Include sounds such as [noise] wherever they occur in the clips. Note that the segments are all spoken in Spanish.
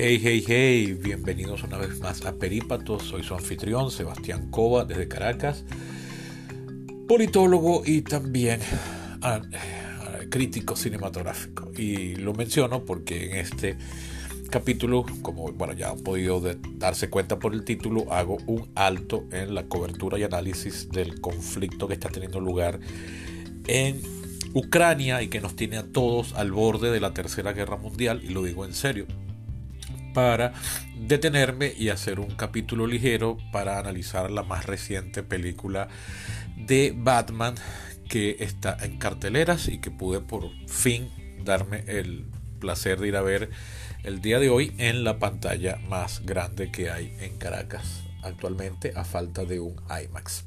Hey, hey, hey, bienvenidos una vez más a Perípatos. Soy su anfitrión, Sebastián Cova, desde Caracas, politólogo y también ah, ah, crítico cinematográfico. Y lo menciono porque en este capítulo, como bueno, ya han podido darse cuenta por el título, hago un alto en la cobertura y análisis del conflicto que está teniendo lugar en Ucrania y que nos tiene a todos al borde de la Tercera Guerra Mundial, y lo digo en serio, para detenerme y hacer un capítulo ligero para analizar la más reciente película de Batman que está en carteleras y que pude por fin darme el placer de ir a ver el día de hoy en la pantalla más grande que hay en Caracas actualmente a falta de un IMAX.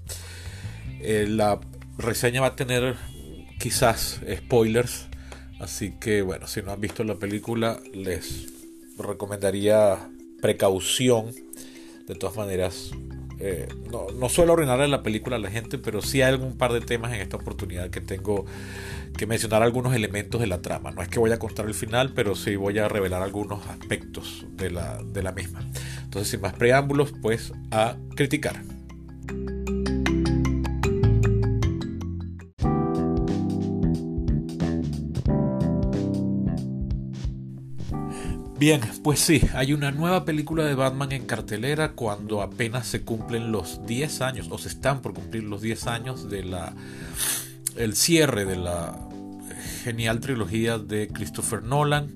Eh, la reseña va a tener quizás spoilers, así que bueno, si no han visto la película les recomendaría precaución. De todas maneras, eh, no, no, suelo arruinarle la película a la gente, pero sí hay algún par de temas en esta oportunidad que tengo que mencionar algunos elementos de la trama. No es que voy a contar el final, pero sí voy a revelar algunos aspectos de la, de la misma. Entonces, sin más preámbulos, pues a criticar. Bien, pues sí, hay una nueva película de Batman en cartelera cuando apenas se cumplen los 10 años, o se están por cumplir los 10 años de la el cierre de la genial trilogía de Christopher Nolan.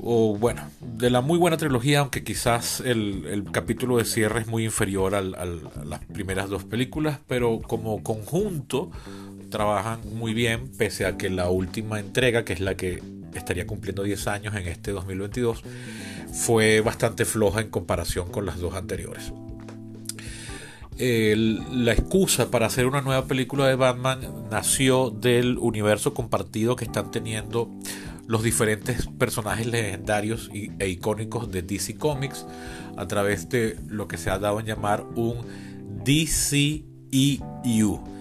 O bueno, de la muy buena trilogía, aunque quizás el, capítulo de cierre es muy inferior a las primeras dos películas, pero como conjunto trabajan muy bien, pese a que la última entrega, que es la que estaría cumpliendo 10 años en este 2022, fue bastante floja en comparación con las dos anteriores. la excusa para hacer una nueva película de Batman nació del universo compartido que están teniendo los diferentes personajes legendarios e icónicos de DC Comics a través de lo que se ha dado en llamar un DCEU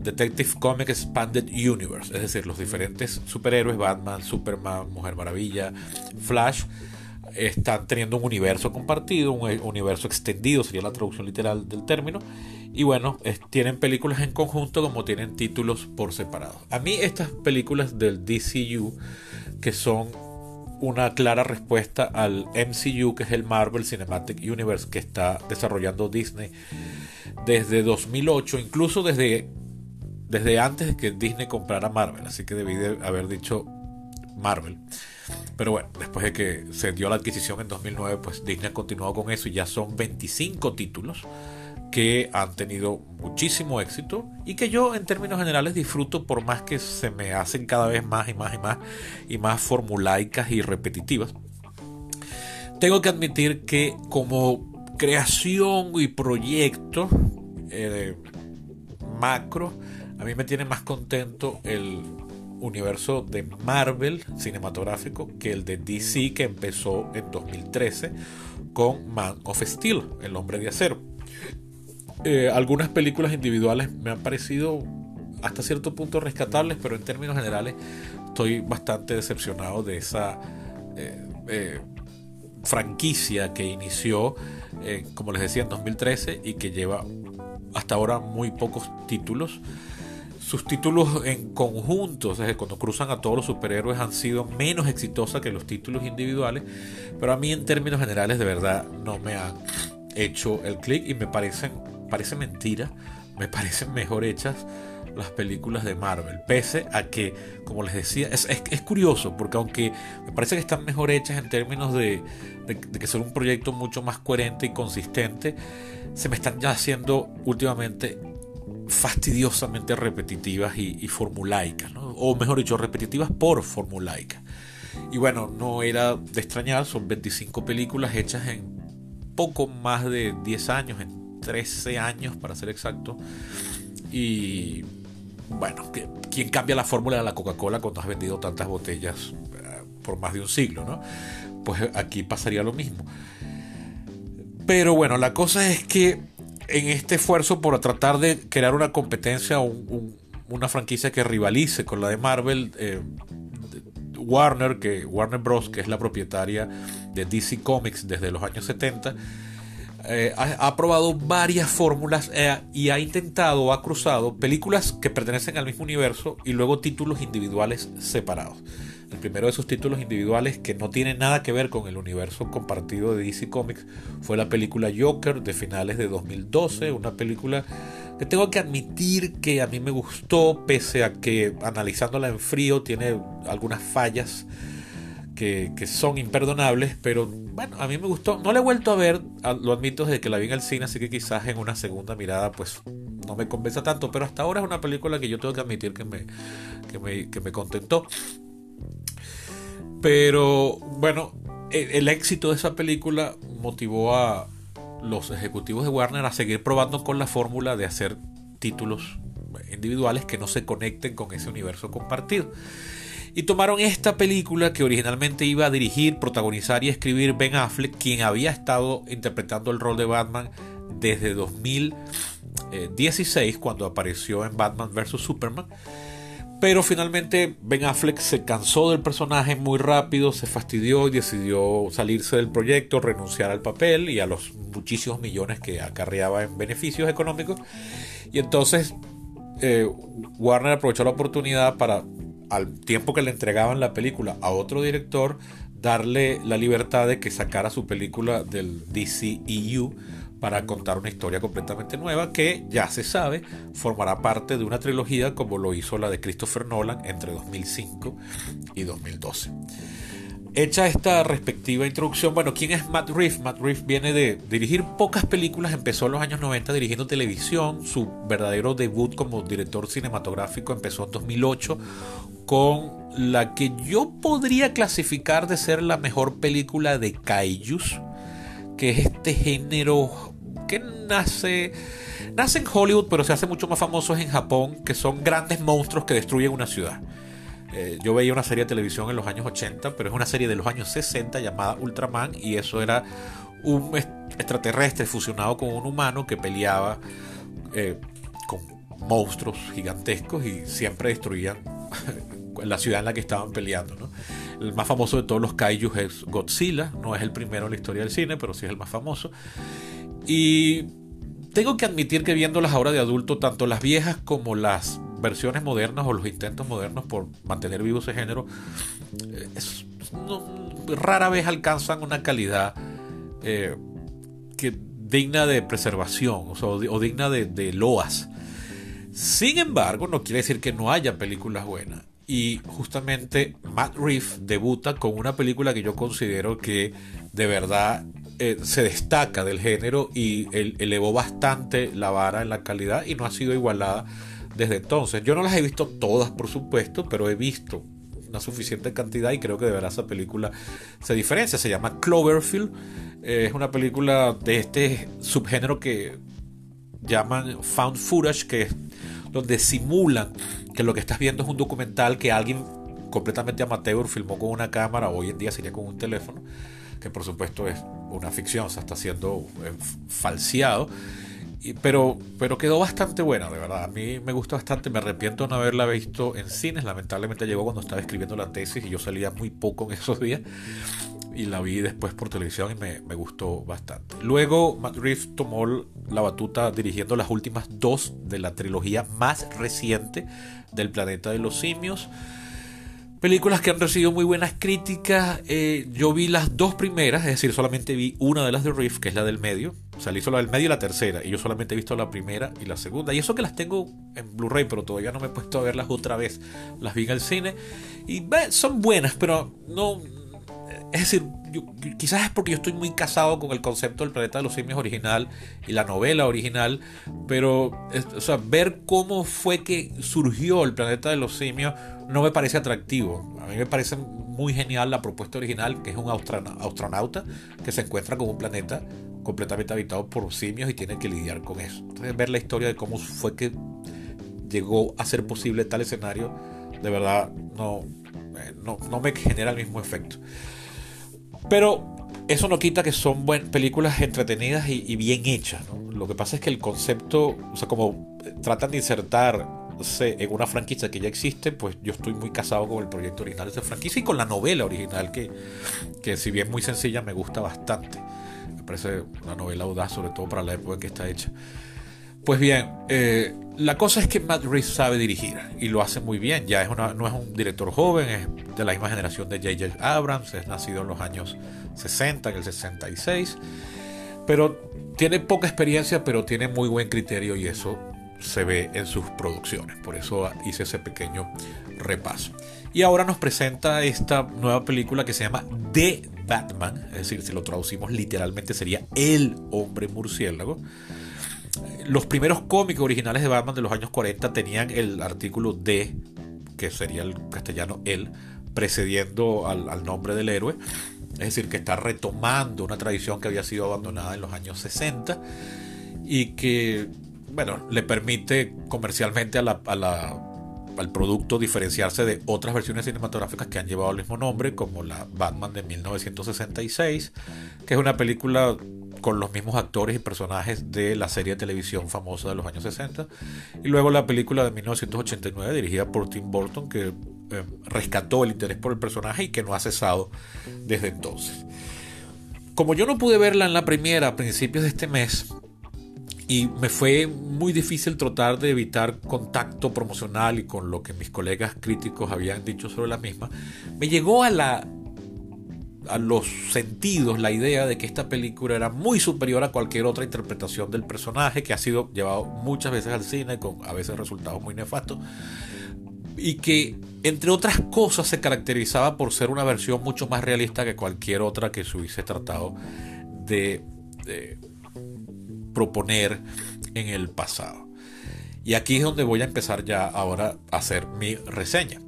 Detective Comic Expanded Universe, es decir, los diferentes superhéroes, Batman, Superman, Mujer Maravilla, Flash, están teniendo un universo compartido, un universo extendido, sería la traducción literal del término, y bueno, tienen películas en conjunto como tienen títulos por separado. A mí estas películas del DCU, que son una clara respuesta al MCU, que es el Marvel Cinematic Universe que está desarrollando Disney desde 2008, incluso desde desde antes de que Disney comprara Marvel, así que debí de haber dicho Marvel. Pero bueno, después de que se dio la adquisición en 2009, pues Disney ha continuado con eso y ya son 25 títulos que han tenido muchísimo éxito y que yo en términos generales disfruto por más que se me hacen cada vez más y más y más y más formulaicas y repetitivas. Tengo que admitir que como creación y proyecto eh, macro, a mí me tiene más contento el universo de Marvel cinematográfico que el de DC que empezó en 2013 con Man of Steel, el hombre de acero. Eh, algunas películas individuales me han parecido hasta cierto punto rescatables, pero en términos generales estoy bastante decepcionado de esa eh, eh, franquicia que inició, como les decía, en 2013 y que lleva hasta ahora muy pocos títulos sus títulos en conjunto, o sea, cuando cruzan a todos los superhéroes, han sido menos exitosas que los títulos individuales, pero a mí en términos generales de verdad no me han hecho el clic y me parecen, parece mentira, me [laughs] parecen mejor hechas las películas de Marvel, pese a que, como les decía, es, es, curioso, porque aunque me parece que están mejor hechas en términos de, de, de, que son un proyecto mucho más coherente y consistente, se me están ya haciendo últimamente fastidiosamente repetitivas y, formulaicas, o mejor dicho, repetitivas por formulaica. Y bueno, no era de extrañar, son 25 películas hechas en poco más de 10 años, en 13 años para ser exacto. Y bueno, ¿quién cambia la fórmula de la Coca-Cola cuando has vendido tantas botellas eh, por más de un siglo? ¿no? Pues aquí pasaría lo mismo. Pero bueno, la cosa es que en este esfuerzo por tratar de crear una competencia, una franquicia que rivalice con la de Marvel, eh, Warner, que Warner Bros., que es la propietaria de DC Comics desde los años 70, eh, ha, probado varias fórmulas eh, y ha intentado ha cruzado películas que pertenecen al mismo universo y luego títulos individuales separados. El primero de esos títulos individuales que no tiene nada que ver con el universo compartido de DC Comics fue la película Joker de finales de 2012, una película que tengo que admitir que a mí me gustó, pese a que analizándola en frío tiene algunas fallas que, son imperdonables, pero bueno, a mí me gustó. No la he vuelto a ver, lo admito desde que la vi en el cine, así que quizás en una segunda mirada pues no me convenza tanto, pero hasta ahora es una película que yo tengo que admitir que me, que me, que me contentó. Pero bueno, el, éxito de esa película motivó a los ejecutivos de Warner a seguir probando con la fórmula de hacer títulos individuales que no se conecten con ese universo compartido. Y tomaron esta película que originalmente iba a dirigir, protagonizar y escribir Ben Affleck, quien había estado interpretando el rol de Batman desde 2016, cuando apareció en Batman vs. Superman. Pero finalmente Ben Affleck se cansó del personaje muy rápido, se fastidió y decidió salirse del proyecto, renunciar al papel y a los muchísimos millones que acarreaba en beneficios económicos. Y entonces eh, Warner aprovechó la oportunidad para, al tiempo que le entregaban la película a otro director, darle la libertad de que sacara su película del DCEU para contar una historia completamente nueva que ya se sabe formará parte de una trilogía como lo hizo la de Christopher Nolan entre 2005 y 2012. Hecha esta respectiva introducción, bueno, ¿quién es Matt Reeves? Matt Reeves viene de dirigir pocas películas, empezó en los años 90 dirigiendo televisión, su verdadero debut como director cinematográfico empezó en 2008 con la que yo podría clasificar de ser la mejor película de kaijus, que es este género que nace, nace en Hollywood, pero se hace mucho más famoso en Japón, que son grandes monstruos que destruyen una ciudad. Eh, yo veía una serie de televisión en los años 80, pero es una serie de los años 60 llamada Ultraman, y eso era un extraterrestre fusionado con un humano que peleaba eh, con monstruos gigantescos y siempre destruían [laughs] la ciudad en la que estaban peleando. El más famoso de todos los kaijus es Godzilla, no es el primero en la historia del cine, pero sí es el más famoso. Y tengo que admitir que viéndolas ahora de adulto, tanto las viejas como las versiones modernas o los intentos modernos por mantener vivo ese género, eh, rara vez alcanzan una calidad eh, que, digna de preservación o, digna de, de, loas. Sin embargo, no quiere decir que no haya películas buenas. Y justamente Matt Reeves debuta con una película que yo considero que de verdad eh, se destaca del género y elevó bastante la vara en la calidad y no ha sido igualada desde entonces. Yo no las he visto todas, por supuesto, pero he visto una suficiente cantidad y creo que de verdad esa película se diferencia. Se llama Cloverfield. Es una película de este subgénero que llaman found footage, que es donde simulan que lo que estás viendo es un documental que alguien completamente amateur filmó con una cámara, hoy en día sería con un teléfono que por supuesto es una ficción, se está haciendo eh, pero, pero quedó bastante buena, de verdad. A mí me gustó bastante. Me arrepiento de no haberla visto en cines. Lamentablemente llegó cuando estaba escribiendo la tesis y yo salía muy poco en [laughs] esos días. Y la vi después por televisión y me, me gustó bastante. Luego Matt Reeves tomó la batuta dirigiendo las últimas dos de la trilogía más reciente del planeta de los simios. Películas que han recibido muy buenas críticas. Eh, yo vi las dos primeras, es decir, solamente vi una de las de Riff, que es la del medio. Salí solo del medio y la tercera. Y yo solamente he visto la primera y la segunda. Y eso que las tengo en Blu-ray, pero todavía no me he puesto a verlas otra vez. Las vi en el cine. Y son buenas, pero no. Es decir, quizás es porque yo estoy muy casado con el concepto del planeta de los simios original y la novela original, pero o sea, ver cómo fue que surgió el planeta de los simios no me parece atractivo. A mí me parece muy genial la propuesta original, que es un astronauta que se encuentra con un planeta completamente habitado por simios y tiene que lidiar con eso. Entonces, ver la historia de cómo fue que llegó a ser posible tal escenario, de verdad no, eh, no, no me genera el mismo efecto. Pero eso no quita que son buenas películas entretenidas y, bien hechas. Lo que pasa es que el concepto, o sea, como tratan de insertar basarse en una franquicia que ya existe, pues yo estoy muy casado con el proyecto original de esa franquicia y con la novela original, que, que si bien muy sencilla, me gusta bastante. Me parece una novela audaz, sobre todo para la época en que está hecha. Pues bien, eh, la cosa es que Matt Reeves sabe dirigir y lo hace muy bien. Ya es una, no es un director joven, es de la misma generación de J.J. Abrams, es nacido en los años 60, en el 66. Pero tiene poca experiencia, pero tiene muy buen criterio y eso se ve en sus producciones. Por eso hice ese pequeño repaso. Y ahora nos presenta esta nueva película que se llama The Batman, es decir, si lo traducimos literalmente sería El hombre murciélago los primeros cómics originales de Batman de los años 40 tenían el artículo D, que sería el castellano él, precediendo al, nombre del héroe. Es decir, que está retomando una tradición que había sido abandonada en los años 60 y que, bueno, le permite comercialmente a la, al producto diferenciarse de otras versiones cinematográficas que han llevado el mismo nombre, como la Batman de 1966, que es una película con los mismos actores y personajes de la serie de televisión famosa de los años 60. Y luego la película de 1989 dirigida por Tim Burton que eh, rescató el interés por el personaje y que no ha cesado desde entonces. Como yo no pude verla en la primera a principios de este mes, y me fue muy difícil tratar de evitar contacto promocional y con lo que mis colegas críticos habían dicho sobre la misma, me llegó a la a los sentidos la idea de que esta película era muy superior a cualquier otra interpretación del personaje que ha sido llevado muchas veces al cine con a veces resultados muy nefastos y que entre otras cosas se caracterizaba por ser una versión mucho más realista que cualquier otra que se hubiese tratado de, proponer en el pasado. Y aquí es donde voy a empezar ya ahora a hacer mi reseña.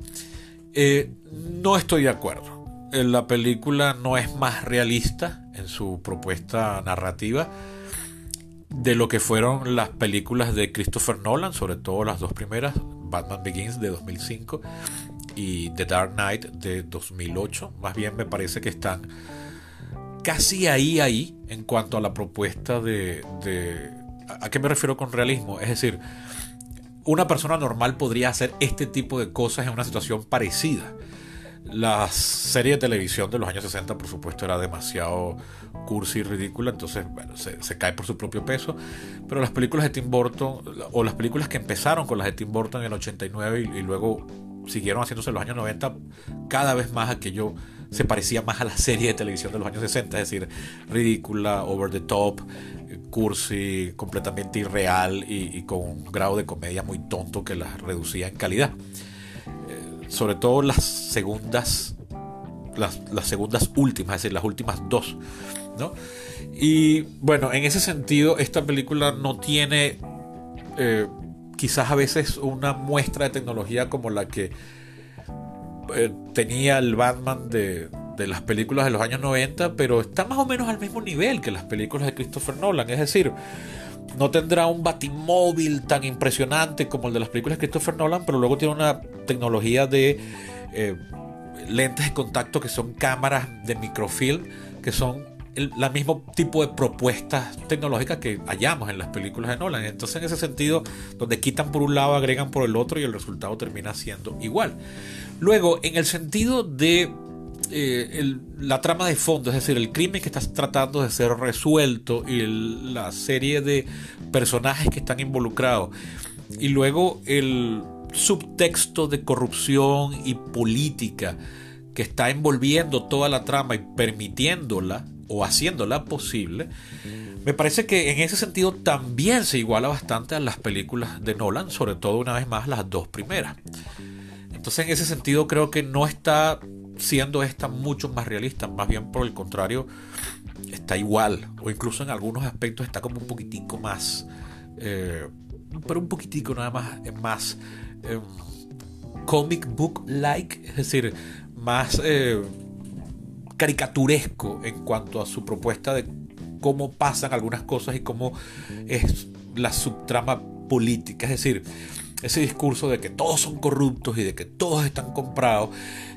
Eh, no estoy de acuerdo la película no es más realista en su propuesta narrativa de lo que fueron las películas de Christopher Nolan, sobre todo las dos primeras, Batman Begins de 2005 y The Dark Knight de 2008. Más bien me parece que están casi ahí, ahí, en cuanto a la propuesta de... ¿A qué me refiero con realismo? Es decir, una persona normal podría hacer este tipo de cosas en una situación parecida la serie de televisión de los años 60, por supuesto, era demasiado cursi y ridícula, entonces, bueno, se, cae por su propio peso. Pero las películas de Tim Burton, o las películas que empezaron con las de Tim Burton en el 89 y, luego siguieron haciéndose en los años 90, cada vez más aquello se parecía más a la serie de televisión de los años 60, es decir, ridícula, over the top, cursi, completamente irreal y, con un grado de comedia muy tonto que las reducía en calidad sobre todo las segundas, las, segundas últimas, es decir, las últimas dos, ¿no? Y bueno, en ese sentido, esta película no tiene eh, quizás a veces una muestra de tecnología como la que eh, tenía el Batman de, las películas de los años 90, pero está más o menos al mismo nivel que las películas de Christopher Nolan. Es decir, no tendrá un batimóvil tan impresionante como el de las películas de Christopher Nolan, pero luego tiene una tecnología de eh, lentes de contacto que son cámaras de microfilm, que son el mismo tipo de propuestas tecnológicas que hallamos en las películas de Nolan. Entonces, en ese sentido, donde quitan por un lado, agregan por el otro y el resultado termina siendo igual. Luego, en el sentido de eh, la trama de fondo, es decir, el crimen que está tratando de ser resuelto y la serie de personajes que están involucrados. Y luego el subtexto de corrupción y política que está envolviendo toda la trama y permitiéndola o haciéndola posible, me parece que en ese sentido también se iguala bastante a las películas de Nolan, sobre todo una vez más las dos primeras. Entonces en ese sentido creo que no está siendo esta mucho más realista, más bien por el contrario, está igual, o incluso en algunos aspectos está como un poquitico más, eh, pero un poquitico nada más, más em, comic book like, es decir, más eh, caricaturesco en cuanto a su propuesta de cómo pasan algunas cosas y cómo es la subtrama política, es decir, ese discurso de que todos son corruptos y de que todos están comprados,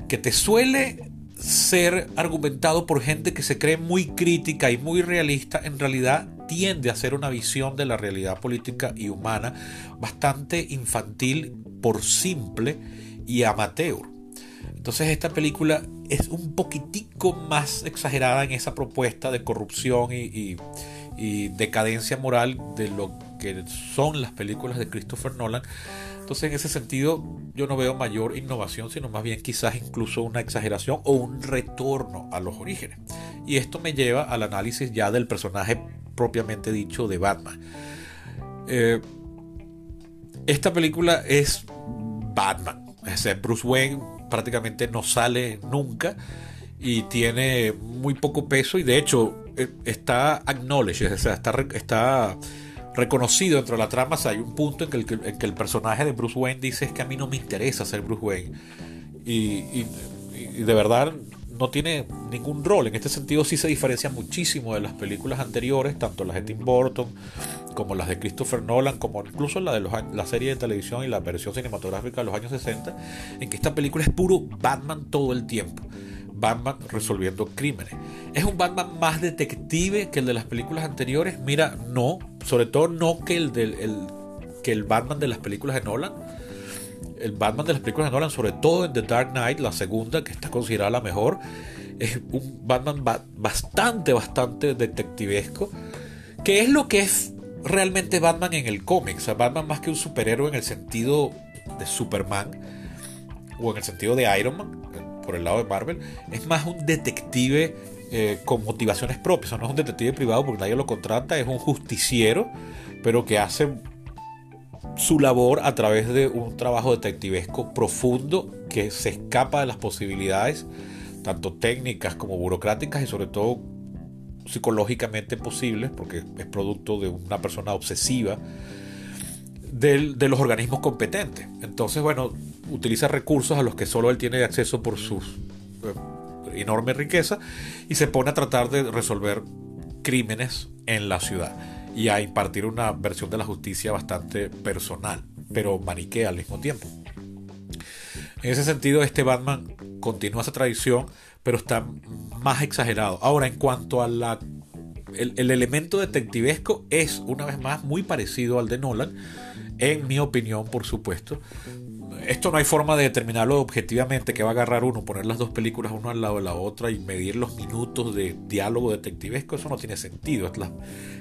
que te suele ser argumentado por gente que se cree muy crítica y muy realista, en realidad tiende a ser una visión de la realidad política y humana bastante infantil por simple y amateur. Entonces esta película es un poquitico más exagerada en esa propuesta de corrupción y, decadencia moral de lo que son las películas de Christopher Nolan. Entonces en ese sentido yo no veo mayor innovación, sino más bien quizás incluso una exageración o un retorno a los orígenes. Y esto me lleva al análisis ya del personaje propiamente dicho de Batman. Eh, esta película es Batman. Es Bruce Wayne prácticamente no sale nunca y tiene muy poco peso y de hecho eh, está acknowledged, o sea, está, está reconocido dentro de la hay un punto en que, el, que, el, personaje de Bruce Wayne dice es que a mí no me interesa ser Bruce Wayne. Y, y, de verdad no tiene ningún rol. En este sentido sí se diferencia muchísimo de las películas anteriores, tanto las de Tim Burton como las de Christopher Nolan, como incluso la de los, la serie de televisión y la versión cinematográfica de los años 60, en que esta película es puro Batman todo el tiempo. Batman resolviendo crímenes. ¿Es un Batman más detective que el de las películas anteriores? Mira, no. Sobre todo no que el, del, que el Batman de las películas de Nolan. El Batman de las películas de Nolan, sobre todo en The Dark Knight, la segunda, que está considerada la mejor, es un Batman bastante, bastante detectivesco. Que es lo que es realmente Batman en el cómic. O sea, Batman más que un superhéroe en el sentido de Superman o en el sentido de Iron Man, por el lado de Marvel, es más un detective eh, con motivaciones propias. O no es un detective privado porque nadie lo contrata, es un justiciero, pero que hace su labor a través de un trabajo detectivesco profundo que se escapa de las posibilidades, tanto técnicas como burocráticas y sobre todo psicológicamente posibles, porque es producto de una persona obsesiva, de los organismos competentes. Entonces, bueno, utiliza recursos a los que solo él tiene acceso por su eh, enorme riqueza y se pone a tratar de resolver crímenes en la ciudad y a impartir una versión de la justicia bastante personal, pero maniquea al mismo tiempo. En ese sentido, este Batman continúa esa tradición, pero está más exagerado. Ahora, en cuanto a la el, el, elemento detectivesco es una vez más muy parecido al de Nolan, en mi opinión, por supuesto. Esto no hay forma de determinarlo objetivamente, que va a agarrar uno, poner las dos películas uno al lado de la otra y medir los minutos de diálogo detectivesco, eso no tiene sentido.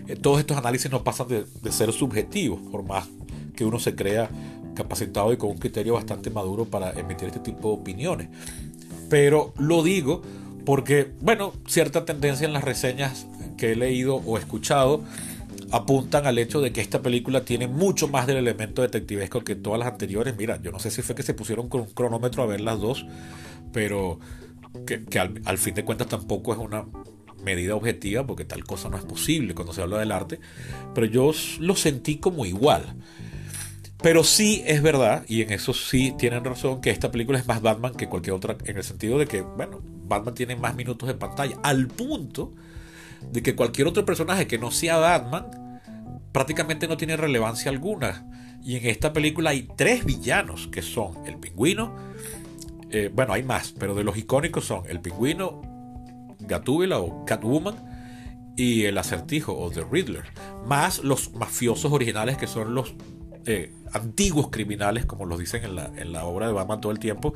Eh, todos estos análisis no pasan de, de ser subjetivos, por más que uno se crea capacitado y con un criterio bastante maduro para emitir este tipo de opiniones. Pero lo digo porque, bueno, cierta tendencia en las reseñas que he leído o escuchado apuntan al hecho de que esta película tiene mucho más del elemento detectivesco que todas las anteriores. Mira, yo no sé si fue que se pusieron con un cronómetro a ver las dos, pero que, al, al, fin de cuentas tampoco es una medida objetiva, porque tal cosa no es posible cuando se habla del arte, pero yo lo sentí como igual. Pero sí es verdad, y en eso sí tienen razón, que esta película es más Batman que cualquier otra, en el sentido de que, bueno, Batman tiene más minutos de pantalla, al punto de que cualquier otro personaje que no sea Batman prácticamente no tiene relevancia alguna. Y en esta película hay tres villanos, que son el pingüino, eh, bueno, hay más, pero de los icónicos son el pingüino, Gatúbela o Catwoman, y el acertijo o The Riddler, más los mafiosos originales que son los eh, antiguos criminales, como los dicen en la, en la, obra de Batman todo el tiempo,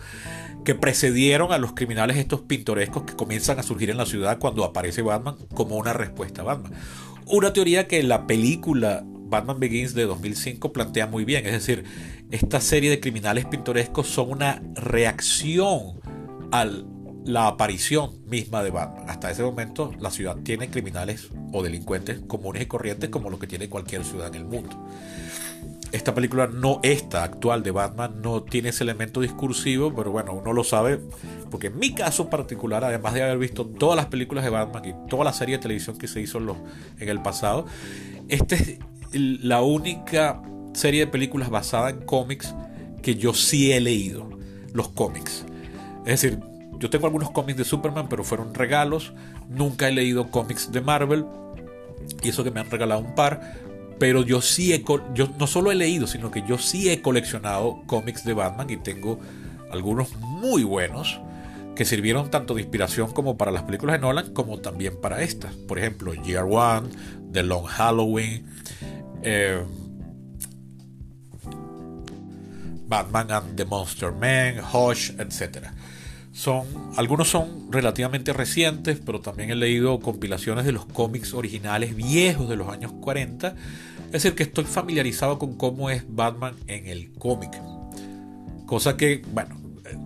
que precedieron a los criminales estos pintorescos que comienzan a surgir en la ciudad cuando aparece Batman como una respuesta a Batman. Una teoría que la película Batman Begins de 2005 plantea muy bien, es decir, esta serie de criminales pintorescos son una reacción a la aparición misma de Batman. Hasta ese momento la ciudad tiene criminales o delincuentes comunes y corrientes como los que tiene cualquier ciudad en el mundo esta película no, esta actual de Batman, no tiene ese elemento discursivo, pero bueno, uno lo sabe, porque en mi caso particular, además de haber visto todas las películas de Batman y toda la serie de televisión que se hizo en, el pasado, esta es la única serie de películas basada en cómics que yo sí he leído, los cómics. Es decir, yo tengo algunos cómics de Superman, pero fueron regalos, nunca he leído cómics de Marvel, y eso que me han regalado un par, pero yo sí he, yo no solo he leído, sino que yo sí he coleccionado cómics de Batman y tengo algunos muy buenos que sirvieron tanto de inspiración como para las películas de Nolan como también para estas. Por ejemplo, Year One, The Long Halloween, eh, Batman and the Monster Man, Hush, etc. Son, algunos son relativamente recientes, pero también he leído compilaciones de los cómics originales viejos de los años 40. Es decir, que estoy familiarizado con cómo es Batman en el cómic. Cosa que, bueno,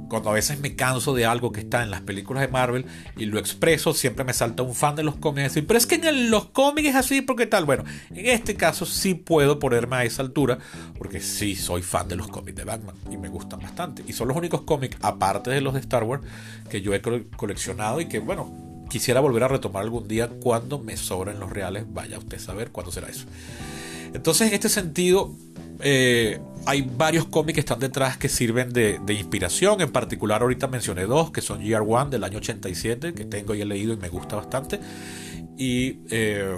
cuando a veces me canso de algo que está en las películas de Marvel y lo expreso, siempre me salta un fan de los cómics y decir, pero es que en los cómics es así, porque tal? Bueno, en este caso sí puedo ponerme a esa altura, porque sí soy fan de los cómics de Batman y me gustan bastante. Y son los únicos cómics, aparte de los de Star Wars, que yo he coleccionado y que, bueno, quisiera volver a retomar algún día cuando me sobren los reales. Vaya usted a saber cuándo será eso. Entonces, en este sentido, eh, hay varios cómics que están detrás que sirven de, inspiración. En particular, ahorita mencioné dos, que son Year One del año 87, que tengo y he leído y me gusta bastante. Y eh,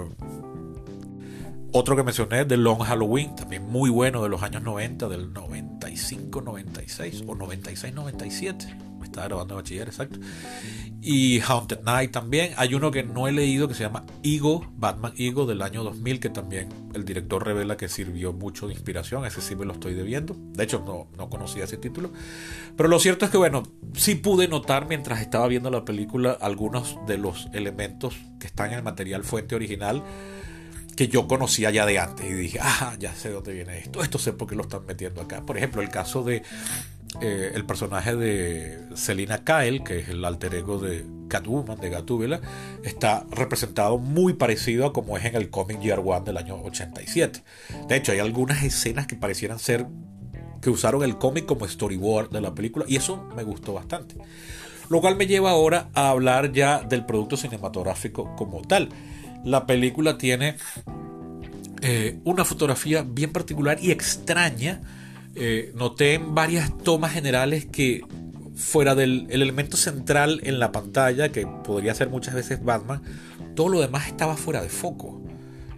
otro que mencioné, The Long Halloween, también muy bueno de los años 90, del 95, 96 o 96, 97 estaba grabando bachiller, exacto. Y Haunted Night también. Hay uno que no he leído que se llama Ego, Batman Ego del año 2000, que también el director revela que sirvió mucho de inspiración. Ese sí me lo estoy debiendo. De hecho, no, no conocía ese título. Pero lo cierto es que, bueno, sí pude notar mientras estaba viendo la película algunos de los elementos que están en el material fuente original que yo conocía ya de antes y dije, ah, ya sé dónde viene esto, esto sé por qué lo están metiendo acá. Por ejemplo, el caso de eh, el personaje de Selina Kyle, que es el alter ego de Catwoman, de Gatúbela, está representado muy parecido a como es en el cómic Year One del año 87. De hecho, hay algunas escenas que parecieran ser que usaron el cómic como storyboard de la película y eso me gustó bastante. Lo cual me lleva ahora a hablar ya del producto cinematográfico como tal. La película tiene eh, una fotografía bien particular y extraña eh, noté en varias tomas generales que fuera del elemento central en la pantalla, que podría ser muchas veces Batman, todo lo demás estaba fuera de foco.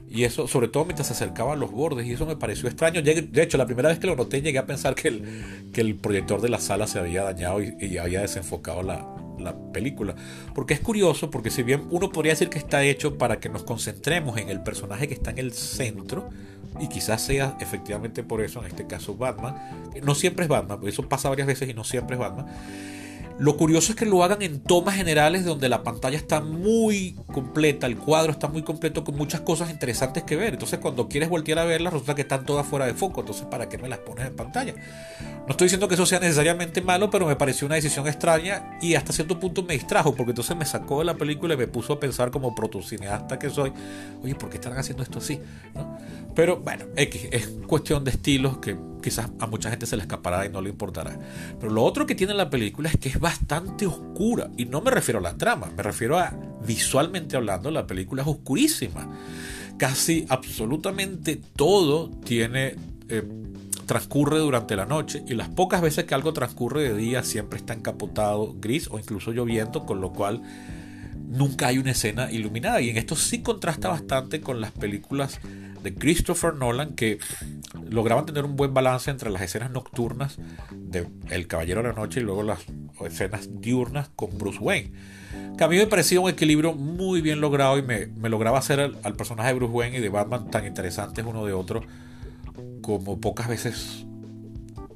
Y eso, sobre todo mientras se acercaba a los bordes, y eso me pareció extraño. De hecho, la primera vez que lo noté, llegué a pensar que el, que el proyector de la sala se había dañado y, había desenfocado la, la, película. Porque es curioso, porque si bien uno podría decir que está hecho para que nos concentremos en el personaje que está en el centro, y quizás sea efectivamente por eso, en este caso Batman, no siempre es Batman, eso pasa varias veces y no siempre es Batman. Lo curioso es que lo hagan en tomas generales donde la pantalla está muy completa, el cuadro está muy completo con muchas cosas interesantes que ver. Entonces cuando quieres voltear a verlas resulta que están todas fuera de foco. Entonces ¿para qué me las pones en pantalla? No estoy diciendo que eso sea necesariamente malo, pero me pareció una decisión extraña y hasta cierto punto me distrajo porque entonces me sacó de la película y me puso a pensar como protocineasta que soy, oye, ¿por qué están haciendo esto así? Pero bueno, X, es cuestión de estilos que quizás a mucha gente se le escapará y no le importará. Pero lo otro que tiene la película es que es bastante oscura. Y no me refiero a la trama, me refiero a visualmente hablando, la película es oscurísima. Casi absolutamente todo tiene... Eh, transcurre durante la noche y las pocas veces que algo transcurre de día siempre está encapotado, gris o incluso lloviendo, con lo cual nunca hay una escena iluminada. Y en esto sí contrasta bastante con las películas de Christopher Nolan que lograban tener un buen balance entre las escenas nocturnas de El Caballero de la Noche y luego las escenas diurnas con Bruce Wayne. Que a mí me parecía un equilibrio muy bien logrado y me, lograba hacer al, al, personaje de Bruce Wayne y de Batman tan interesantes uno de otro como pocas veces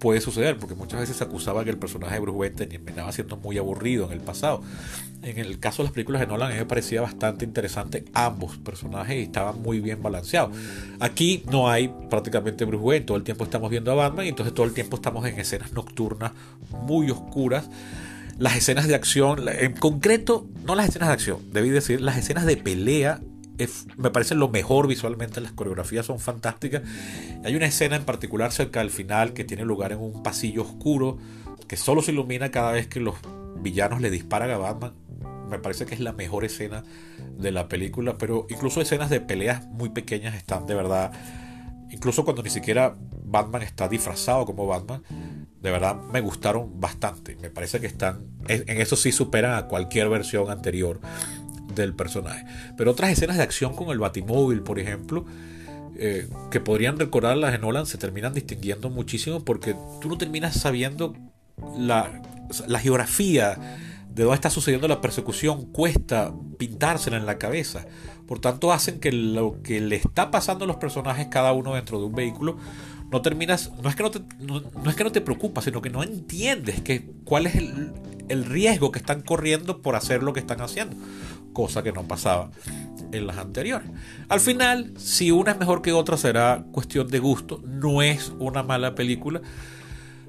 puede suceder, porque muchas veces se acusaba que el personaje de Bruce Wayne terminaba siendo muy aburrido en el pasado. En el caso de las películas de Nolan, me parecía bastante interesante ambos personajes y estaban muy bien balanceados. Aquí no hay prácticamente Bruce Wayne, todo el tiempo estamos viendo a Batman y entonces todo el tiempo estamos en escenas nocturnas muy oscuras. Las escenas de acción, en concreto, no las escenas de acción, debí decir, las escenas de pelea me parece lo mejor visualmente, las coreografías son fantásticas. Hay una escena en particular cerca del final que tiene lugar en un pasillo oscuro que solo se ilumina cada vez que los villanos le disparan a Batman. Me parece que es la mejor escena de la película, pero incluso escenas de peleas muy pequeñas están de verdad, incluso cuando ni siquiera Batman está disfrazado como Batman, de verdad me gustaron bastante. Me parece que están, en eso sí superan a cualquier versión anterior del personaje. Pero otras escenas de acción con el Batimóvil, por ejemplo, eh, que podrían recordar las de Nolan, se terminan distinguiendo muchísimo porque tú no terminas sabiendo la, la geografía de dónde está sucediendo la persecución cuesta pintársela en la cabeza. Por tanto, hacen que lo que le está pasando a los personajes, cada uno dentro de un vehículo, no terminas, no es que no te, no, es que no te preocupa, sino que no entiendes que, cuál es el, el riesgo que están corriendo por hacer lo que están haciendo, cosa que no pasaba en las anteriores. Al final, si una es mejor que otra será cuestión de gusto, no es una mala película,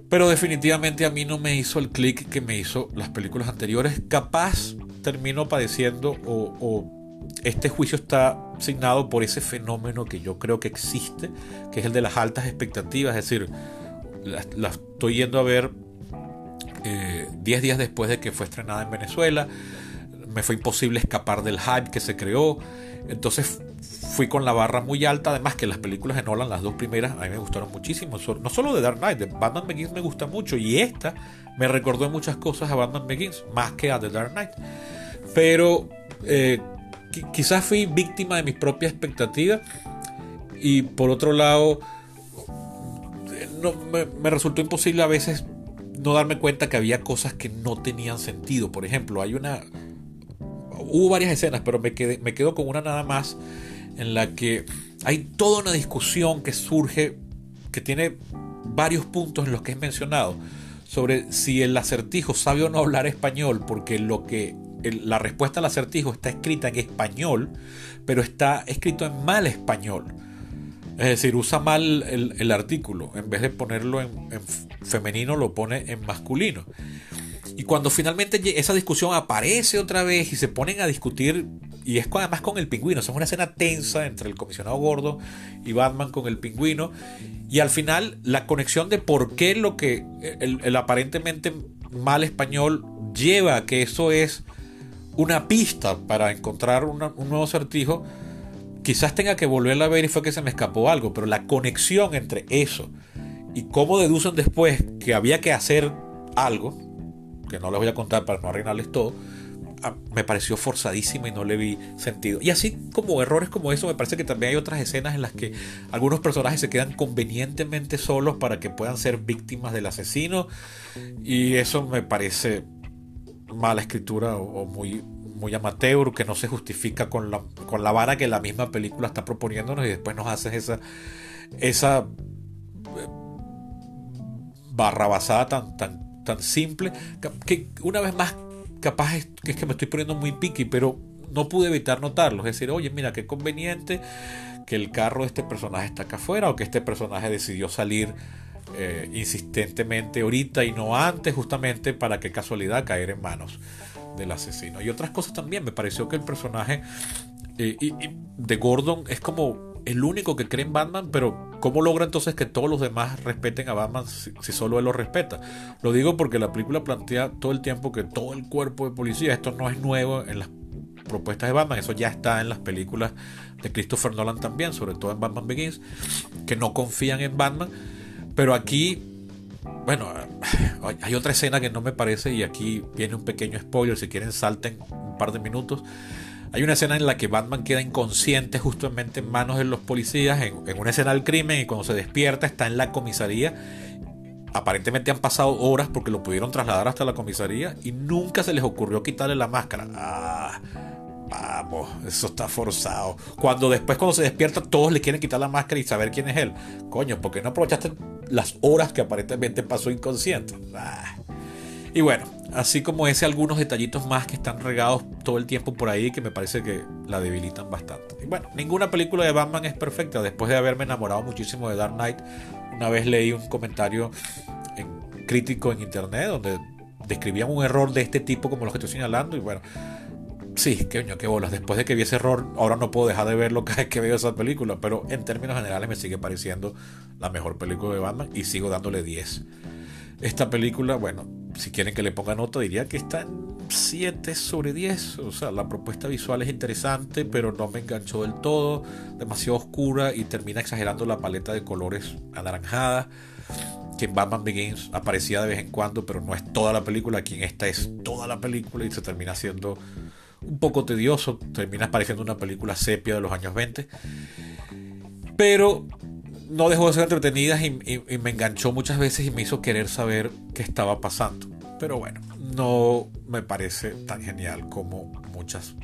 pero definitivamente a mí no me hizo el clic que me hizo las películas anteriores. Capaz termino padeciendo o, este juicio está asignado por ese fenómeno que yo creo que existe, que es el de las altas expectativas, es decir, la, estoy yendo a ver 10 eh, días después de que fue estrenada en Venezuela me fue imposible escapar del hype que se creó. Entonces fui con la barra muy alta. Además que las películas de Nolan, las dos primeras, a mí me gustaron muchísimo. No solo de Dark Knight, de Batman Begins me gusta mucho. Y esta me recordó muchas cosas a Batman Begins, más que a The Dark Knight. Pero eh, quizás fui víctima de mis propias expectativas. Y por otro lado, no, me, me resultó imposible a veces no darme cuenta que había cosas que no tenían sentido. Por ejemplo, hay una hubo varias escenas, pero me, quedé, me quedo con una nada más en la que hay toda una discusión que surge, que tiene varios puntos en los que es mencionado, sobre si el acertijo sabe o no hablar español, porque lo que la respuesta al acertijo está escrita en español, pero está escrito en mal español. Es decir, usa mal el, artículo. En vez de ponerlo en, en, femenino, lo pone en masculino. Y cuando finalmente esa discusión aparece otra vez y se ponen a discutir, y es además con el pingüino, es una escena tensa entre el comisionado gordo y Batman con el pingüino, y al final la conexión de por qué lo que el, aparentemente mal español lleva a que eso es una pista para encontrar un nuevo acertijo, quizás tenga que volverla a ver y fue que se me escapó algo, pero la conexión entre eso y cómo deducen después que había que hacer algo, que no les voy a contar para no arruinarles todo, me pareció forzadísima y no le vi sentido. Y así como errores como eso, me parece que también hay otras escenas en las que algunos personajes se quedan convenientemente solos para que puedan ser víctimas del asesino. Y eso me parece mala escritura o, muy, muy amateur, que no se justifica con la, con la vara que la misma película está proponiéndonos y después nos hace esa, esa eh, barrabasada tan, tan tan simple, que una vez más capaz es que, es que me estoy poniendo muy piqui, pero no pude evitar notarlo. Es decir, oye, mira, qué conveniente que el carro de este personaje está acá afuera o que este personaje decidió salir eh, insistentemente ahorita y no antes, justamente para que casualidad caer en manos del asesino. Y otras cosas también, me pareció que el personaje eh, de Gordon es como el único que cree en Batman, pero ¿cómo logra entonces que todos los demás respeten a Batman si, solo él lo respeta? Lo digo porque la película plantea todo el tiempo que todo el cuerpo de policía, esto no es nuevo en las propuestas de Batman, eso ya está en las películas de Christopher Nolan también, sobre todo en Batman Begins, que no confían en Batman, pero aquí bueno, [sighs] hay otra escena que no me parece y aquí viene un pequeño spoiler, si quieren salten un par de minutos. Hay una escena en la que Batman queda inconsciente justamente en manos de los policías, en, una escena del crimen, y cuando se despierta está en la comisaría. Aparentemente han pasado horas porque lo pudieron trasladar hasta la comisaría y nunca se les ocurrió quitarle la máscara. Ah, vamos, eso está forzado. Cuando después, cuando se despierta, todos le quieren quitar la máscara y saber quién es él. Coño, ¿por qué no aprovechaste las horas que aparentemente pasó inconsciente? Ah. Y bueno, así como ese, algunos detallitos más que están regados todo el tiempo por ahí que me parece que la debilitan bastante. Y bueno, ninguna película de Batman es perfecta. Después de haberme enamorado muchísimo de Dark Knight, una vez leí un comentario crítico en internet donde describían un error de este tipo como los que estoy señalando. Y bueno, sí, qué, qué bolas. Después de que vi ese error, ahora no puedo dejar de verlo [laughs] cada vez que veo esa película. Pero en términos generales me sigue pareciendo la mejor película de Batman y sigo dándole 10. Esta película, bueno, si quieren que le ponga nota, diría que está en 7 sobre 10. O sea, la propuesta visual es interesante, pero no me enganchó del todo. Demasiado oscura y termina exagerando la paleta de colores anaranjada. Que en Batman Begins aparecía de vez en cuando, pero no es toda la película. Aquí en esta es toda la película y se termina siendo un poco tedioso. Termina pareciendo una película sepia de los años 20. Pero no dejó de ser entretenida y, me enganchó muchas veces y me hizo querer saber qué estaba pasando. Pero bueno, no me parece tan genial como muchas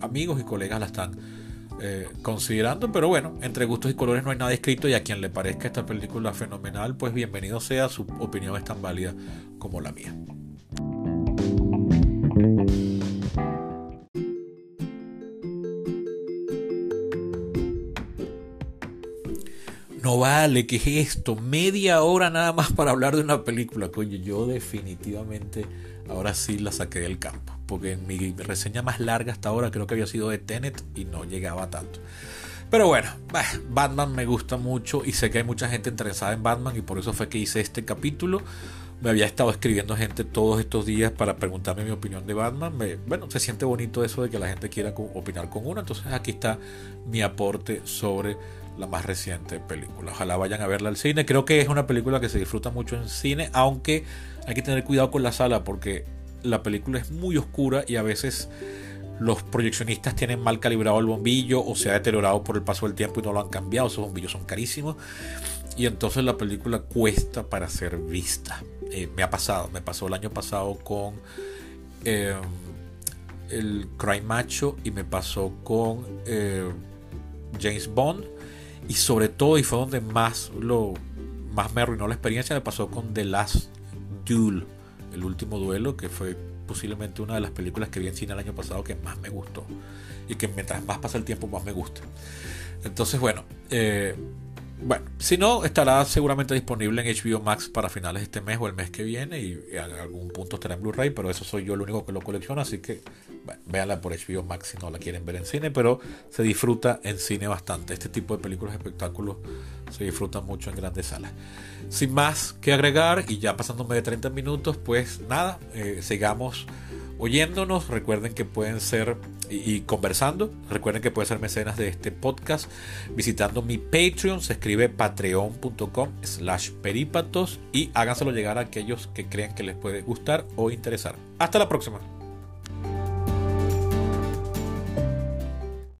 amigos y colegas la están eh, considerando, pero bueno, entre gustos y colores no hay nada escrito y a quien le parezca esta película fenomenal, pues bienvenido sea, su opinión es tan válida como la mía. No vale, ¿qué es esto? Media hora nada más para hablar de una película. Coño, yo definitivamente ahora sí la saqué del campo. Porque en mi reseña más larga hasta ahora creo que había sido de Tenet y no llegaba tanto. Pero bueno, Batman me gusta mucho y sé que hay mucha gente interesada en Batman y por eso fue que hice este capítulo. Me había estado escribiendo gente todos estos días para preguntarme mi opinión de Batman. bueno, se siente bonito eso de que la gente quiera opinar con uno. Entonces aquí está mi aporte sobre la más reciente película. Ojalá vayan a verla al cine. Creo que es una película que se disfruta mucho en cine, aunque hay que tener cuidado con la sala porque la película es muy oscura y a veces los proyeccionistas tienen mal calibrado el bombillo o se ha deteriorado por el paso del tiempo y no lo han cambiado. Esos bombillos son carísimos. Y entonces la película cuesta para ser vista. Eh, me ha pasado, me pasó el año pasado con eh, el Crime Macho y me pasó con eh, James Bond y sobre todo, y fue donde más, lo, más me arruinó la experiencia, me pasó con The Last Duel, el último duelo, que fue posiblemente una de las películas que vi en cine el año pasado que más me gustó. Y que mientras más pasa el tiempo, más me gusta. Entonces, bueno, eh, bueno, si no, estará seguramente disponible en HBO Max para finales de este mes o el mes que viene y, en algún punto estará en Blu-ray, pero eso soy yo el único que lo colecciona, así que bueno, véanla por HBO Max si no la quieren ver en cine, pero se disfruta en cine bastante. Este tipo de películas, espectáculos, se disfrutan mucho en grandes salas. Sin más que agregar y ya pasándome de 30 minutos, pues nada, eh, sigamos oyéndonos. Recuerden que pueden ser y, conversando. Recuerden que pueden ser mecenas de este podcast visitando mi Patreon. Se escribe patreon.com slash perípatos y háganselo llegar a aquellos que crean que les puede gustar o interesar. Hasta la próxima.